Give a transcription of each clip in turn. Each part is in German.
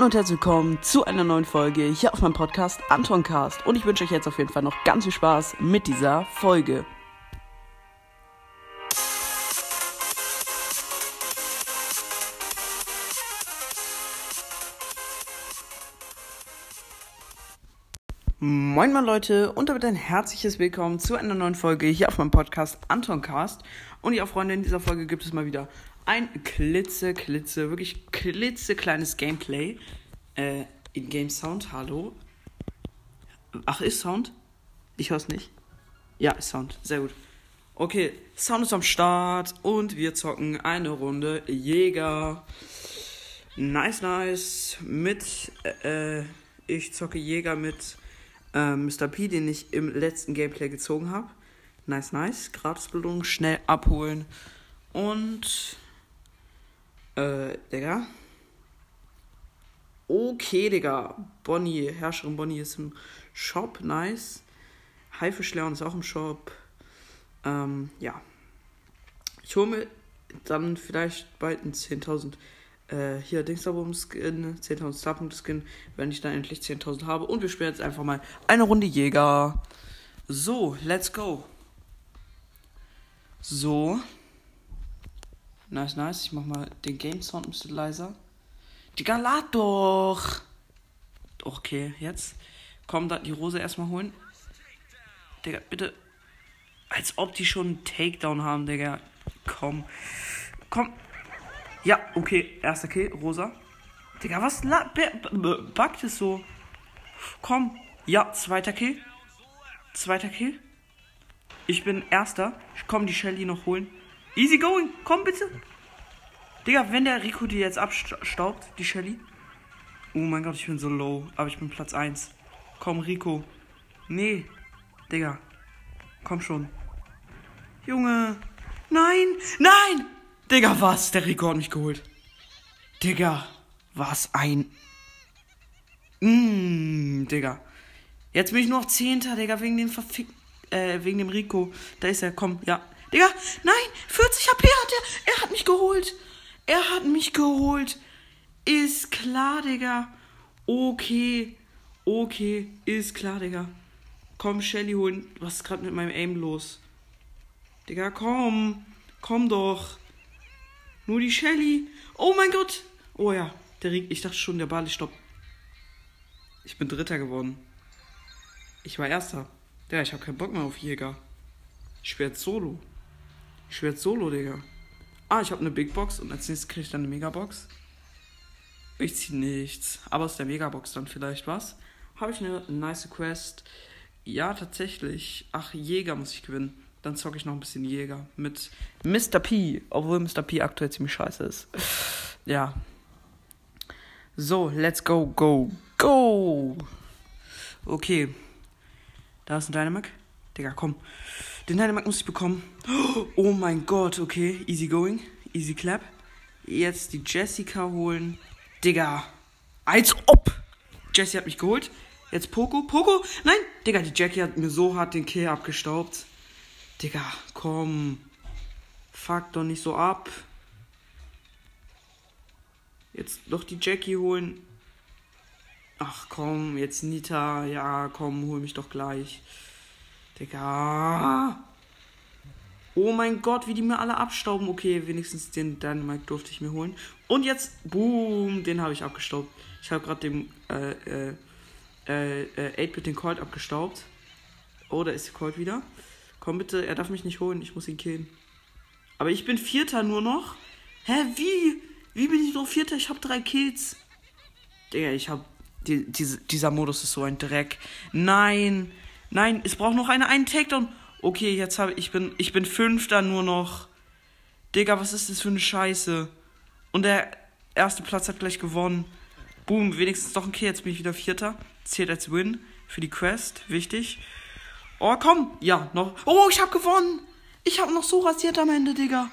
Hallo und herzlich willkommen zu einer neuen Folge hier auf meinem Podcast Antoncast. Und ich wünsche euch jetzt auf jeden Fall noch ganz viel Spaß mit dieser Folge. Moin moin Leute und damit ein herzliches Willkommen zu einer neuen Folge hier auf meinem Podcast Antoncast. Und ja Freunde, in dieser Folge gibt es mal wieder ein klitze, klitze, wirklich klitzekleines Gameplay. Äh, in Game Sound, hallo. Ach, ist Sound? Ich höre es nicht. Ja, ist Sound, sehr gut. Okay, Sound ist am Start und wir zocken eine Runde Jäger. Nice, nice. Mit, äh, ich zocke Jäger mit äh, Mr. P, den ich im letzten Gameplay gezogen habe. Nice, nice. Gratisbelohnung, schnell abholen. Und, äh, Digga. Okay, Digga. Bonnie, Herrscherin Bonnie ist im Shop. Nice. Haifischleon ist auch im Shop. Ähm, ja. Ich hole mir dann vielleicht bald ein 10.000 äh, hier Dingsabum-Skin, 10.000 Starpunkt-Skin, wenn ich dann endlich 10.000 habe. Und wir spielen jetzt einfach mal eine Runde Jäger. So, let's go. So. Nice, nice. Ich mach mal den Game Sound ein bisschen leiser. Digga, lad doch. Okay, jetzt. Komm, da die Rose erstmal holen. Digga, bitte. Als ob die schon einen Takedown haben, Digga. Komm. Komm. Ja, okay. Erster Kill, Rosa. Digga, was backt es so? Komm. Ja, zweiter Kill. Zweiter Kill. Ich bin erster. Ich komm die Shelly noch holen. Easy going. Komm bitte. Digga, wenn der Rico die jetzt abstaubt, die Shelly. Oh mein Gott, ich bin so low. Aber ich bin Platz 1. Komm, Rico. Nee. Digga. Komm schon. Junge. Nein. Nein. Digga, was? Der Rico hat mich geholt. Digga, was ein. Mmm, Digga. Jetzt bin ich nur noch Zehnter, Digga, wegen dem Verfick. Äh, wegen dem Rico. Da ist er, komm, ja. Digga, nein, 40 HP hat er. Er hat mich geholt. Er hat mich geholt. Ist klar, Digga. Okay. Okay, ist klar, Digga. Komm, Shelly holen. Was ist gerade mit meinem Aim los? Digga, komm. Komm doch. Nur die Shelly. Oh mein Gott. Oh ja, der Rick. Ich dachte schon, der Ball ist stopp. Ich bin Dritter geworden. Ich war Erster. Ja, ich habe keinen Bock mehr auf Jäger. Ich jetzt Solo. Ich jetzt Solo, Digga. Ah, ich habe eine Big Box und als nächstes kriege ich dann eine Megabox. Ich ziehe nichts. Aber aus der Megabox dann vielleicht was. Habe ich eine nice Quest? Ja, tatsächlich. Ach, Jäger muss ich gewinnen. Dann zocke ich noch ein bisschen Jäger mit Mr. P, obwohl Mr. P aktuell ziemlich scheiße ist. Ja. So, let's go, go, go. Okay. Da ist ein Dynamac. Digga, komm. Den Dynamac muss ich bekommen. Oh mein Gott, okay. Easy going. Easy clap. Jetzt die Jessica holen. Digga. Als ob. Jessie hat mich geholt. Jetzt Poco. Poco. Nein. Digga, die Jackie hat mir so hart den Kill abgestaubt. Digga, komm. Fuck doch nicht so ab. Jetzt doch die Jackie holen. Ach komm, jetzt Nita. Ja, komm, hol mich doch gleich. Digga. Oh mein Gott, wie die mir alle abstauben. Okay, wenigstens den Dynamite durfte ich mir holen. Und jetzt, boom, den habe ich abgestaubt. Ich habe gerade dem äh, äh, äh, 8-Bit den Colt abgestaubt. Oh, da ist der Colt wieder. Komm bitte, er darf mich nicht holen, ich muss ihn killen. Aber ich bin Vierter nur noch. Hä, wie? Wie bin ich nur Vierter? Ich habe drei Kills. Digga, ich hab. Die, diese, dieser Modus ist so ein Dreck. Nein. Nein, es braucht noch eine, einen Takedown. Okay, jetzt habe ich bin ich bin Fünfter nur noch. Digga, was ist das für eine Scheiße? Und der erste Platz hat gleich gewonnen. Boom, wenigstens doch ein Kill. Jetzt bin ich wieder Vierter. Zählt als Win für die Quest. Wichtig. Oh, komm. Ja, noch. Oh, ich hab gewonnen. Ich hab noch so rasiert am Ende, Digga.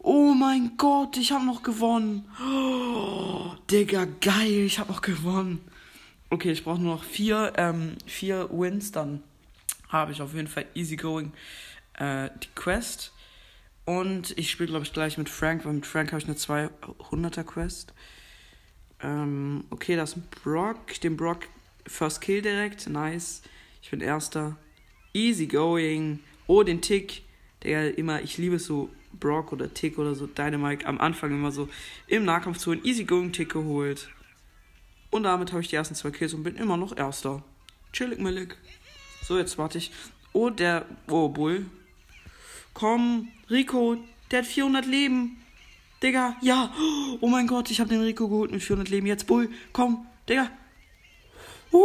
Oh mein Gott, ich hab noch gewonnen. Oh, Digga, geil, ich hab noch gewonnen. Okay, ich brauche nur noch vier, ähm, vier Wins, dann habe ich auf jeden Fall easy going äh, die Quest. Und ich spiele, glaube ich, gleich mit Frank, weil mit Frank habe ich eine 200er Quest. Ähm, okay, das ist Brock. Den Brock First Kill direkt. Nice. Ich bin Erster. Easy going. Oh, den Tick. Der immer, ich liebe es so, Brock oder Tick oder so, Dynamite am Anfang immer so im Nahkampf zu einen Easy going Tick geholt. Und damit habe ich die ersten zwei Kills und bin immer noch Erster. Chillig, millig. So, jetzt warte ich. Oh, der. Oh, Bull. Komm, Rico, der hat 400 Leben. Digga, ja. Oh mein Gott, ich habe den Rico geholt mit 400 Leben. Jetzt Bull, komm, Digga. Uh,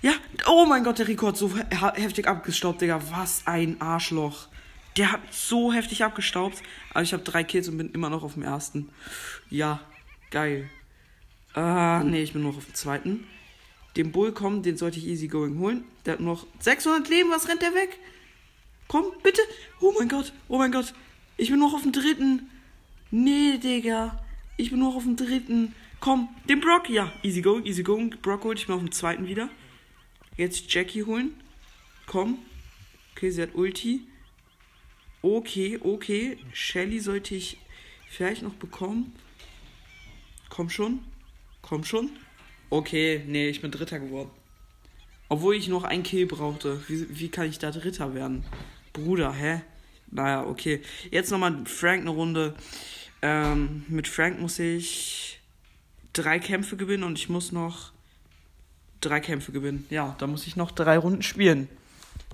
ja, oh mein Gott, der Rico hat so heftig abgestaubt, Digga. Was ein Arschloch. Der hat so heftig abgestaubt. Aber ich habe drei Kills und bin immer noch auf dem ersten. Ja, geil. Ah, nee, ich bin noch auf dem zweiten. Den Bull kommen, den sollte ich easy going holen. Der hat noch 600 Leben, was rennt der weg? Komm, bitte. Oh mein Gott, oh mein Gott. Ich bin noch auf dem dritten. Nee, Digga. Ich bin noch auf dem dritten. Komm, den Brock. Ja, easy going, easy going. Brock holt ich mir auf dem zweiten wieder. Jetzt Jackie holen. Komm. Okay, sie hat Ulti. Okay, okay. Shelly sollte ich vielleicht noch bekommen. Komm schon. Komm schon. Okay, nee, ich bin Dritter geworden. Obwohl ich noch ein Kill brauchte. Wie, wie kann ich da Dritter werden? Bruder, hä? Naja, okay. Jetzt nochmal Frank eine Runde. Ähm, mit Frank muss ich drei Kämpfe gewinnen und ich muss noch drei Kämpfe gewinnen. Ja, da muss ich noch drei Runden spielen.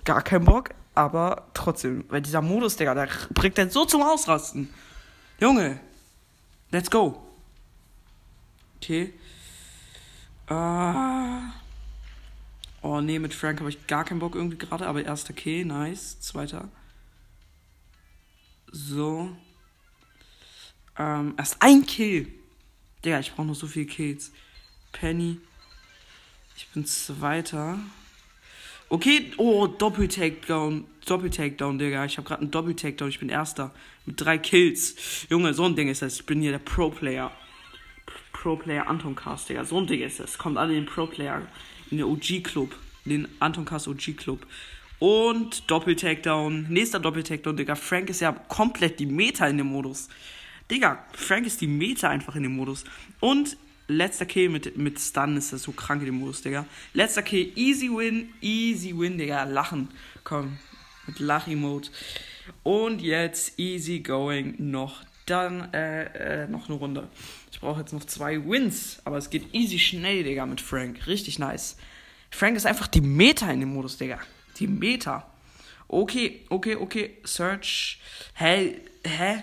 Gar kein Bock, aber trotzdem. Weil dieser Modus, Digga, der bringt den so zum Ausrasten. Junge, let's go. Okay. Uh, oh nee, mit Frank habe ich gar keinen Bock irgendwie gerade, aber erster okay, nice. Zweiter. So. Ähm, erst ein Kill. Digga, ich brauche noch so viele Kills. Penny. Ich bin Zweiter. Okay, oh, Doppel-Takedown. Doppel-Takedown, Digga. Ich habe gerade einen Doppel-Takedown. Ich bin Erster. Mit drei Kills. Junge, so ein Ding ist das. Ich bin hier der Pro-Player. Pro-Player Anton Cast, Digga. So ein Ding ist das. Kommt alle in den Pro-Player. In den OG-Club. Den Anton Cast OG-Club. Und Doppel-Takedown. Nächster Doppel-Takedown, Digga. Frank ist ja komplett die Meta in dem Modus. Digga, Frank ist die Meta einfach in dem Modus. Und letzter Kill mit, mit Stun ist das so krank in dem Modus, Digga. Letzter Kill, easy win, easy win, Digga. Lachen. Komm, mit Lach-Emote. Und jetzt easy going noch. Dann äh, äh, noch eine Runde. Ich brauche jetzt noch zwei Wins. Aber es geht easy schnell, Digga, mit Frank. Richtig nice. Frank ist einfach die Meta in dem Modus, Digga. Die Meta. Okay, okay, okay. Search. Hä? Hä?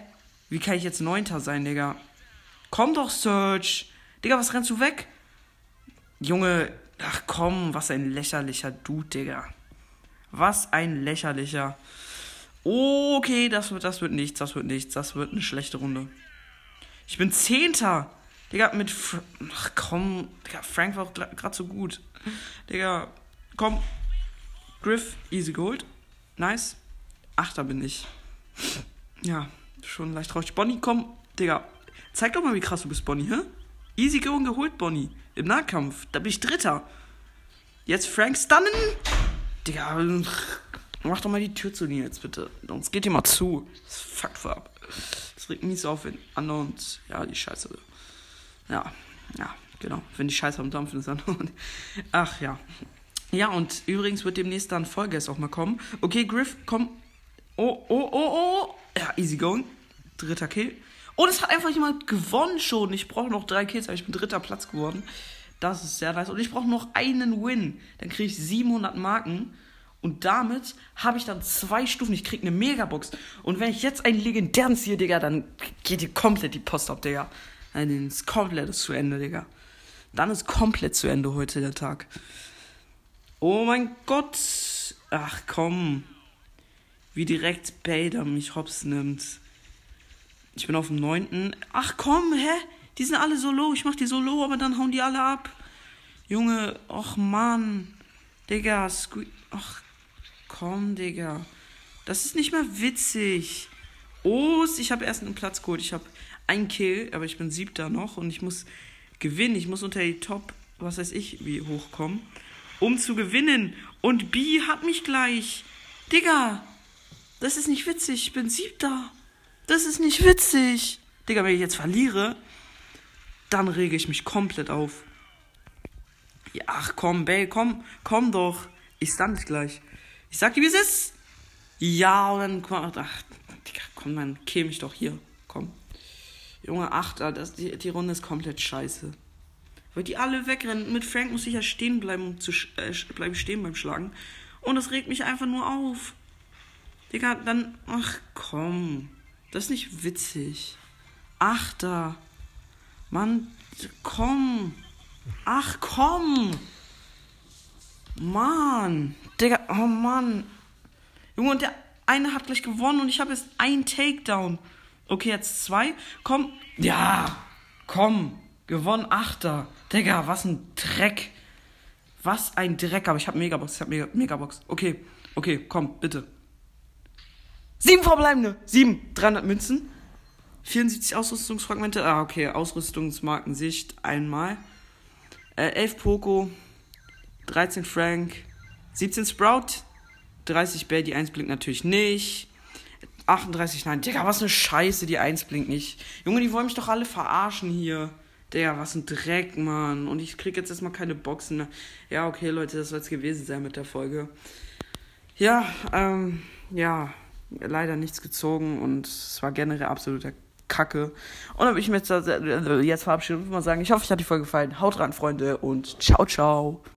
Wie kann ich jetzt Neunter sein, Digga? Komm doch, Search. Digga, was rennst du weg? Junge, ach komm, was ein lächerlicher Dude, Digga. Was ein lächerlicher. Okay, das wird, das wird nichts, das wird nichts, das wird eine schlechte Runde. Ich bin Zehnter. Digga, mit. Fr ach komm, Digga, Frank war auch gerade so gut. Digga, komm, Griff, easy geholt. Nice. Achter bin ich. Ja, schon leicht traurig. Bonnie, komm, Digga. Zeig doch mal, wie krass du bist, Bonnie, hä? Easy going geholt, Bonnie. Im Nahkampf. Da bin ich Dritter. Jetzt Frank stunnen. Digga, mach doch mal die Tür zu dir jetzt, bitte. Sonst geht dir mal zu. Das fuckt ab. Das regt mich so auf, wenn andere und ja, die Scheiße. Ja, ja, genau. Wenn die Scheiße am Dampfen ist, dann. Ach ja. Ja, und übrigens wird demnächst dann Vollgas auch mal kommen. Okay, Griff, komm. Oh, oh, oh, oh. Ja, easy going. Dritter Kill. Und es hat einfach jemand gewonnen schon. Ich brauche noch drei Kills, aber ich bin dritter Platz geworden. Das ist sehr nice. Und ich brauche noch einen Win. Dann kriege ich 700 Marken. Und damit habe ich dann zwei Stufen. Ich kriege eine Megabox. Und wenn ich jetzt einen legendären ziehe, Digga, dann geht dir komplett die Post ab, Digga. Dann ist komplett zu Ende, Digga. Dann ist komplett zu Ende heute der Tag. Oh mein Gott. Ach komm. Wie direkt Bader mich hops nimmt. Ich bin auf dem neunten. Ach komm, hä? Die sind alle so low. Ich mach die so low, aber dann hauen die alle ab. Junge, ach Mann. Digga, sque ach komm, Digga. Das ist nicht mehr witzig. Oh, ich habe erst einen Platz geholt. Ich habe einen Kill, aber ich bin siebter noch und ich muss gewinnen. Ich muss unter die Top, was weiß ich, wie hochkommen um zu gewinnen. Und B hat mich gleich. Digga, das ist nicht witzig. Ich bin siebter. Das ist nicht witzig. Digga, wenn ich jetzt verliere, dann rege ich mich komplett auf. Ja, ach komm, Bay, komm, komm doch. Ich stand gleich. Ich sag dir, wie es ist. Ja, und dann komm, ach, Digga, komm, dann käme ich doch hier. Komm. Junge, Achter, das, die, die Runde ist komplett scheiße. Weil die alle wegrennen. Mit Frank muss ich ja stehen bleiben, um zu äh, bleiben stehen beim Schlagen. Und das regt mich einfach nur auf. Digga, dann. Ach komm. Das ist nicht witzig. Achter. Mann, komm. Ach komm. Mann. Digga, oh Mann. Junge, und der eine hat gleich gewonnen und ich habe jetzt einen Takedown. Okay, jetzt zwei. Komm. Ja. Komm. Gewonnen, Achter. Digga, was ein Dreck. Was ein Dreck. Aber ich habe Megabox. Ich habe Mega Megabox. Okay. Okay, komm, bitte. Sieben verbleibende. Sieben. 300 Münzen. 74 Ausrüstungsfragmente. Ah, okay. Ausrüstungsmarkensicht einmal. Äh, 11 Poco. 13 Frank. 17 Sprout. 30 Bell. Die 1 blinkt natürlich nicht. 38, nein. Digga, was eine Scheiße. Die 1 blinkt nicht. Junge, die wollen mich doch alle verarschen hier. Digga, was ein Dreck, Mann. Und ich krieg jetzt erstmal keine Boxen. Ja, okay, Leute, das soll es gewesen sein mit der Folge. Ja, ähm, ja, leider nichts gezogen und es war generell absoluter Kacke. Und dann will ich mir jetzt, jetzt verabschieden und mal sagen, ich hoffe, euch hat die Folge gefallen. Haut rein, Freunde, und ciao, ciao.